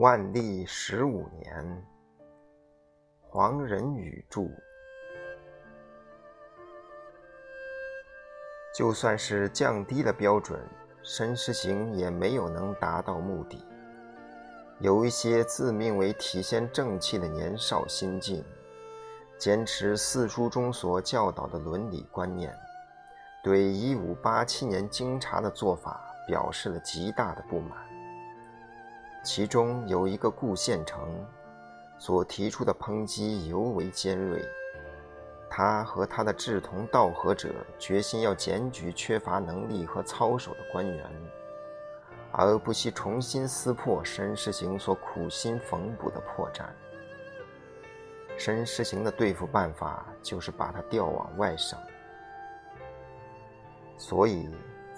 万历十五年，黄仁宇著。就算是降低了标准，申时行也没有能达到目的。有一些自命为体现正气的年少心境，坚持四书中所教导的伦理观念，对一五八七年京察的做法表示了极大的不满。其中有一个顾县城，所提出的抨击尤为尖锐。他和他的志同道合者决心要检举缺乏能力和操守的官员，而不惜重新撕破申时行所苦心缝补的破绽。申时行的对付办法就是把他调往外省，所以。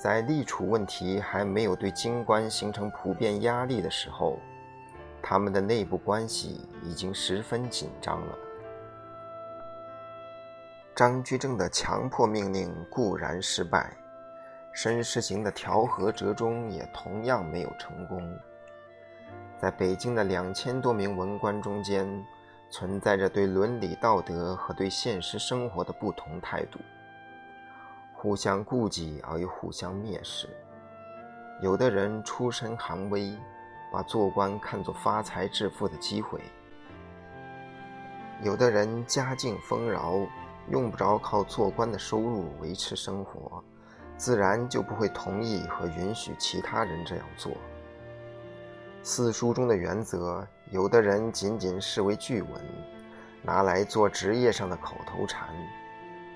在立储问题还没有对京官形成普遍压力的时候，他们的内部关系已经十分紧张了。张居正的强迫命令固然失败，申时行的调和折中也同样没有成功。在北京的两千多名文官中间，存在着对伦理道德和对现实生活的不同态度。互相顾忌而又互相蔑视，有的人出身寒微，把做官看作发财致富的机会；有的人家境丰饶，用不着靠做官的收入维持生活，自然就不会同意和允许其他人这样做。四书中的原则，有的人仅仅视为句文，拿来做职业上的口头禅。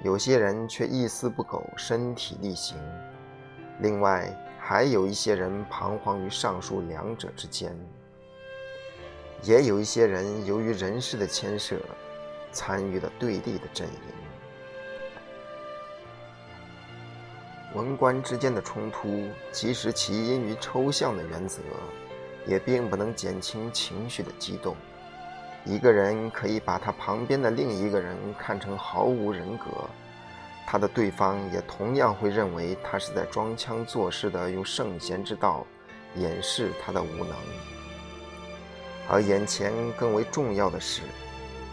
有些人却一丝不苟，身体力行；另外还有一些人彷徨于上述两者之间；也有一些人由于人事的牵涉，参与了对立的阵营。文官之间的冲突，即使起因于抽象的原则，也并不能减轻情绪的激动。一个人可以把他旁边的另一个人看成毫无人格，他的对方也同样会认为他是在装腔作势地用圣贤之道掩饰他的无能。而眼前更为重要的是，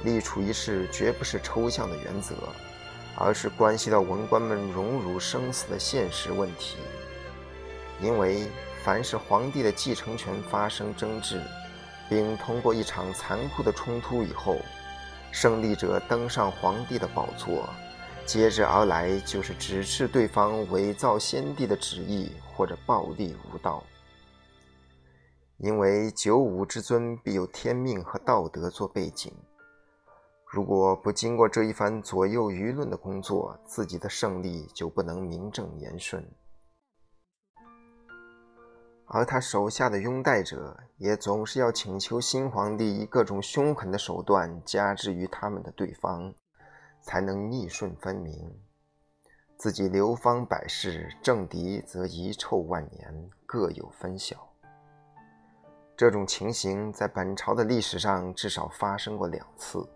立储一事绝不是抽象的原则，而是关系到文官们荣辱生死的现实问题。因为凡是皇帝的继承权发生争执，并通过一场残酷的冲突以后，胜利者登上皇帝的宝座，接着而来就是指斥对方伪造先帝的旨意或者暴力无道。因为九五之尊必有天命和道德做背景，如果不经过这一番左右舆论的工作，自己的胜利就不能名正言顺。而他手下的拥戴者也总是要请求新皇帝以各种凶狠的手段加之于他们的对方，才能逆顺分明。自己流芳百世，政敌则遗臭万年，各有分晓。这种情形在本朝的历史上至少发生过两次。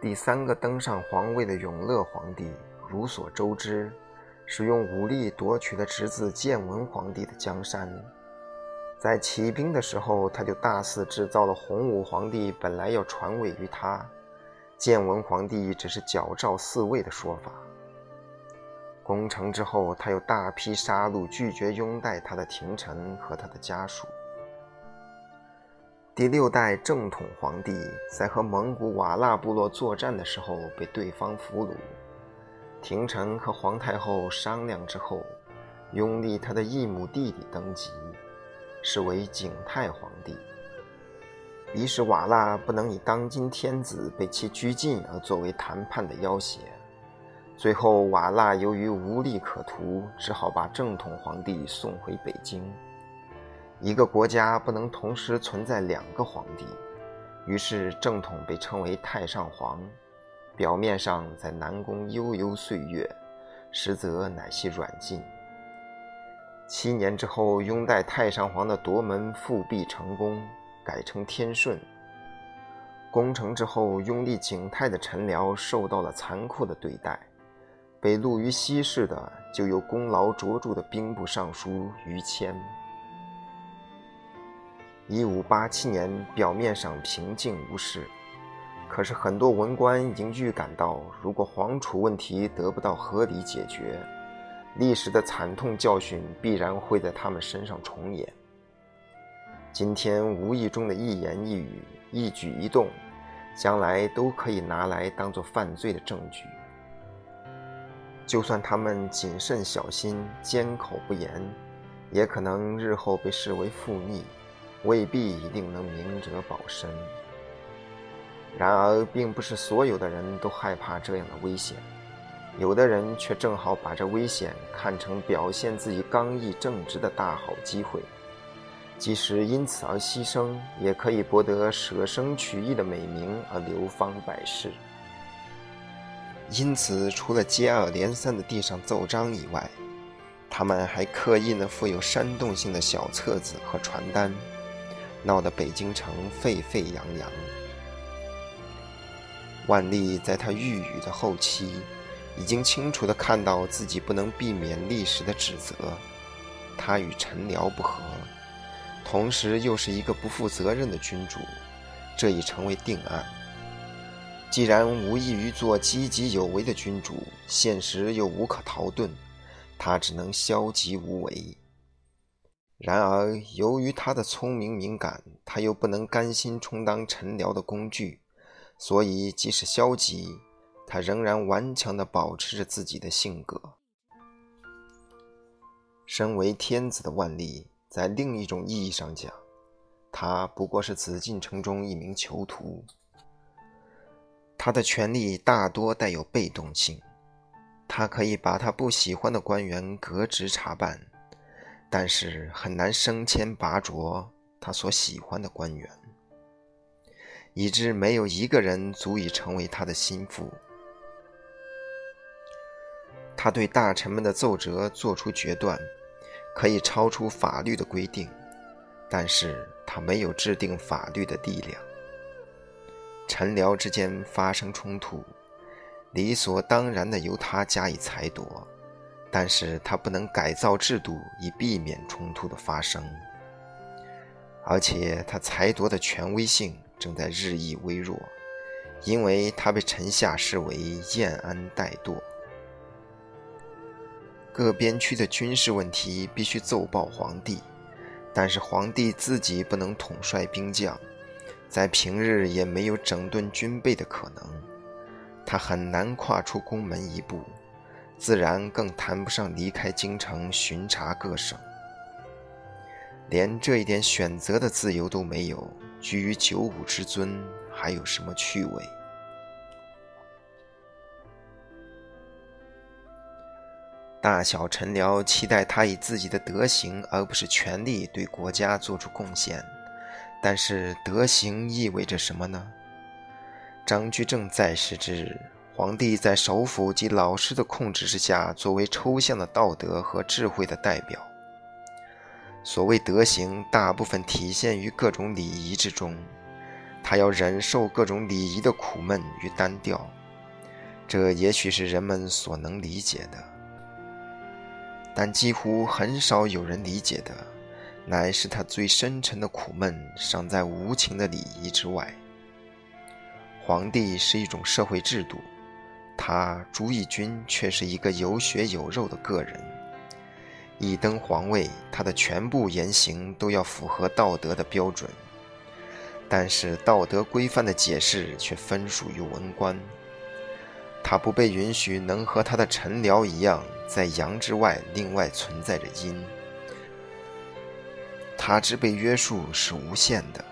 第三个登上皇位的永乐皇帝，如所周知。是用武力夺取了侄子建文皇帝的江山，在起兵的时候，他就大肆制造了洪武皇帝本来要传位于他，建文皇帝只是矫诏嗣位的说法。攻城之后，他又大批杀戮拒绝拥戴他的廷臣和他的家属。第六代正统皇帝在和蒙古瓦剌部落作战的时候被对方俘虏。廷臣和皇太后商量之后，拥立他的异母弟弟登基，是为景泰皇帝。于是瓦剌不能以当今天子被其拘禁而作为谈判的要挟，最后瓦剌由于无利可图，只好把正统皇帝送回北京。一个国家不能同时存在两个皇帝，于是正统被称为太上皇。表面上在南宫悠悠岁月，实则乃系软禁。七年之后，拥戴太上皇的夺门复辟成功，改成天顺。攻城之后，拥立景泰的臣僚受到了残酷的对待，被录于西市的，就有功劳卓著的兵部尚书于谦。一五八七年，表面上平静无事，可是很多文官已经预感到，如果皇储问题得不到合理解决，历史的惨痛教训必然会在他们身上重演。今天无意中的一言一语、一举一动，将来都可以拿来当做犯罪的证据。就算他们谨慎小心、缄口不言，也可能日后被视为负逆，未必一定能明哲保身。然而，并不是所有的人都害怕这样的危险，有的人却正好把这危险看成表现自己刚毅正直的大好机会，即使因此而牺牲，也可以博得舍生取义的美名而流芳百世。因此，除了接二连三的递上奏章以外，他们还刻意呢附有煽动性的小册子和传单，闹得北京城沸沸扬扬。万历在他御宇的后期，已经清楚地看到自己不能避免历史的指责，他与陈辽不和，同时又是一个不负责任的君主，这已成为定案。既然无异于做积极有为的君主，现实又无可逃遁，他只能消极无为。然而，由于他的聪明敏感，他又不能甘心充当臣僚的工具，所以即使消极，他仍然顽强地保持着自己的性格。身为天子的万历，在另一种意义上讲，他不过是紫禁城中一名囚徒。他的权力大多带有被动性，他可以把他不喜欢的官员革职查办，但是很难升迁拔擢他所喜欢的官员，以致没有一个人足以成为他的心腹。他对大臣们的奏折做出决断，可以超出法律的规定，但是他没有制定法律的力量。臣僚之间发生冲突，理所当然的由他加以裁夺，但是他不能改造制度以避免冲突的发生，而且他裁夺的权威性正在日益微弱，因为他被臣下视为晏安怠惰。各边区的军事问题必须奏报皇帝，但是皇帝自己不能统帅兵将。在平日也没有整顿军备的可能，他很难跨出宫门一步，自然更谈不上离开京城巡查各省。连这一点选择的自由都没有，居于九五之尊，还有什么趣味？大小臣僚期待他以自己的德行，而不是权力，对国家做出贡献。但是德行意味着什么呢？张居正在世之日，皇帝在首辅及老师的控制之下，作为抽象的道德和智慧的代表。所谓德行，大部分体现于各种礼仪之中。他要忍受各种礼仪的苦闷与单调，这也许是人们所能理解的，但几乎很少有人理解的。乃是他最深沉的苦闷，尚在无情的礼仪之外。皇帝是一种社会制度，他朱翊钧却是一个有血有肉的个人。一登皇位，他的全部言行都要符合道德的标准，但是道德规范的解释却分属于文官。他不被允许能和他的臣僚一样，在阳之外另外存在着阴。他之被约束是无限的，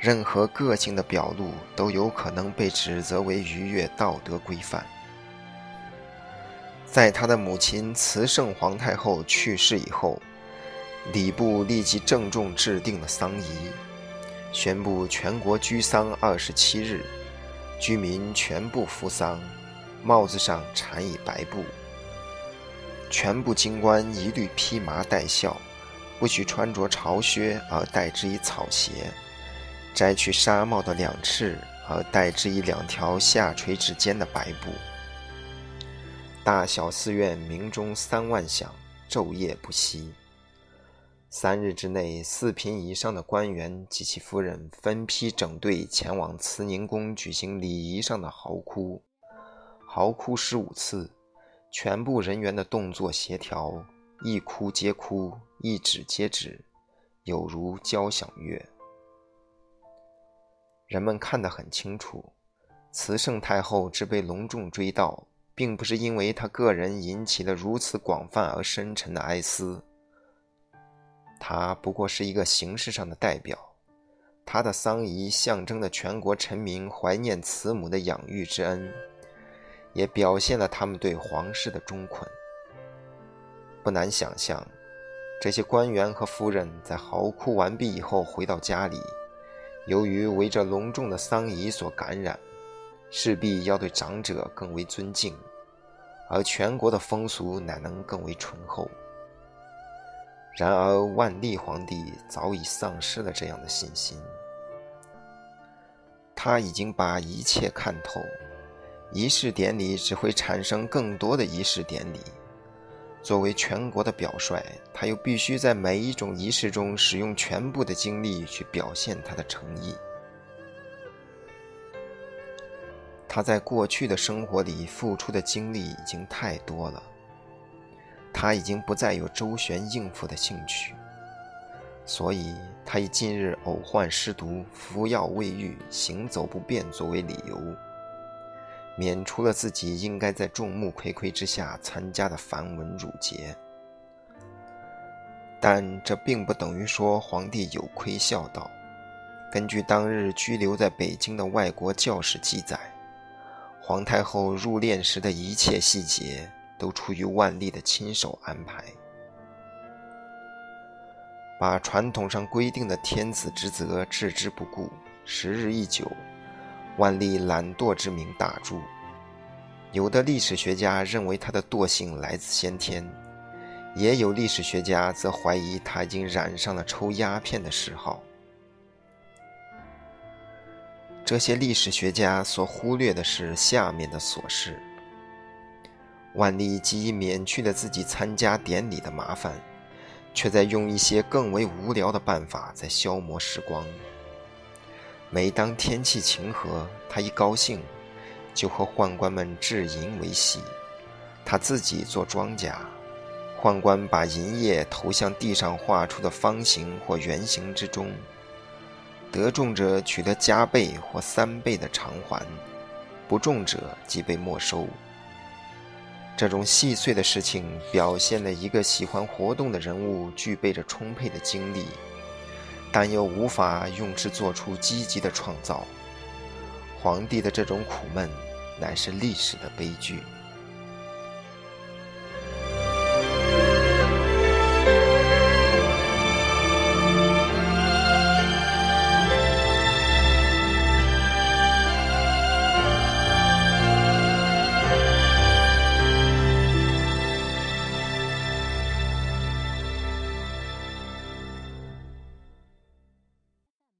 任何个性的表露都有可能被指责为逾越道德规范。在他的母亲慈圣皇太后去世以后，礼部立即郑重制定了丧仪，宣布全国居丧二十七日，居民全部服丧，帽子上缠以白布，全部京官一律披麻戴孝。不许穿着朝靴而戴之以草鞋，摘去纱帽的两翅而戴之以两条下垂至肩的白布。大小寺院鸣钟三万响，昼夜不息。三日之内，四品以上的官员及其夫人分批整队前往慈宁宫举行礼仪上的嚎哭，嚎哭十五次，全部人员的动作协调，一哭接哭，一止接止，有如交响乐。人们看得很清楚，慈圣太后之被隆重追悼，并不是因为他个人引起了如此广泛而深沉的哀思。他不过是一个形式上的代表，他的丧仪象征了全国臣民怀念慈母的养育之恩，也表现了他们对皇室的忠捆。不难想象，这些官员和夫人在嚎哭完毕以后回到家里，由于为这隆重的丧仪所感染，势必要对长者更为尊敬，而全国的风俗乃能更为醇厚。然而，万历皇帝早已丧失了这样的信心。他已经把一切看透，仪式典礼只会产生更多的仪式典礼。作为全国的表率，他又必须在每一种仪式中使用全部的精力去表现他的诚意。他在过去的生活里付出的精力已经太多了。他已经不再有周旋应付的兴趣，所以他以近日偶患失毒、服药未愈、行走不便作为理由，免除了自己应该在众目睽睽之下参加的繁文缛节。但这并不等于说皇帝有亏孝道。根据当日居留在北京的外国教士记载，皇太后入殓时的一切细节。都出于万历的亲手安排，把传统上规定的天子之责置之不顾。时日一久，万历懒惰之名大著。有的历史学家认为他的惰性来自先天，也有历史学家则怀疑他已经染上了抽鸦片的嗜好。这些历史学家所忽略的是下面的琐事。万历既免去了自己参加典礼的麻烦，却在用一些更为无聊的办法在消磨时光。每当天气晴和，他一高兴，就和宦官们制银为戏。他自己做庄稼，宦官把银叶投向地上画出的方形或圆形之中，得中者取得加倍或三倍的偿还，不中者即被没收。这种细碎的事情表现了一个喜欢活动的人物具备着充沛的精力，但又无法用之做出积极的创造。皇帝的这种苦闷，乃是历史的悲剧。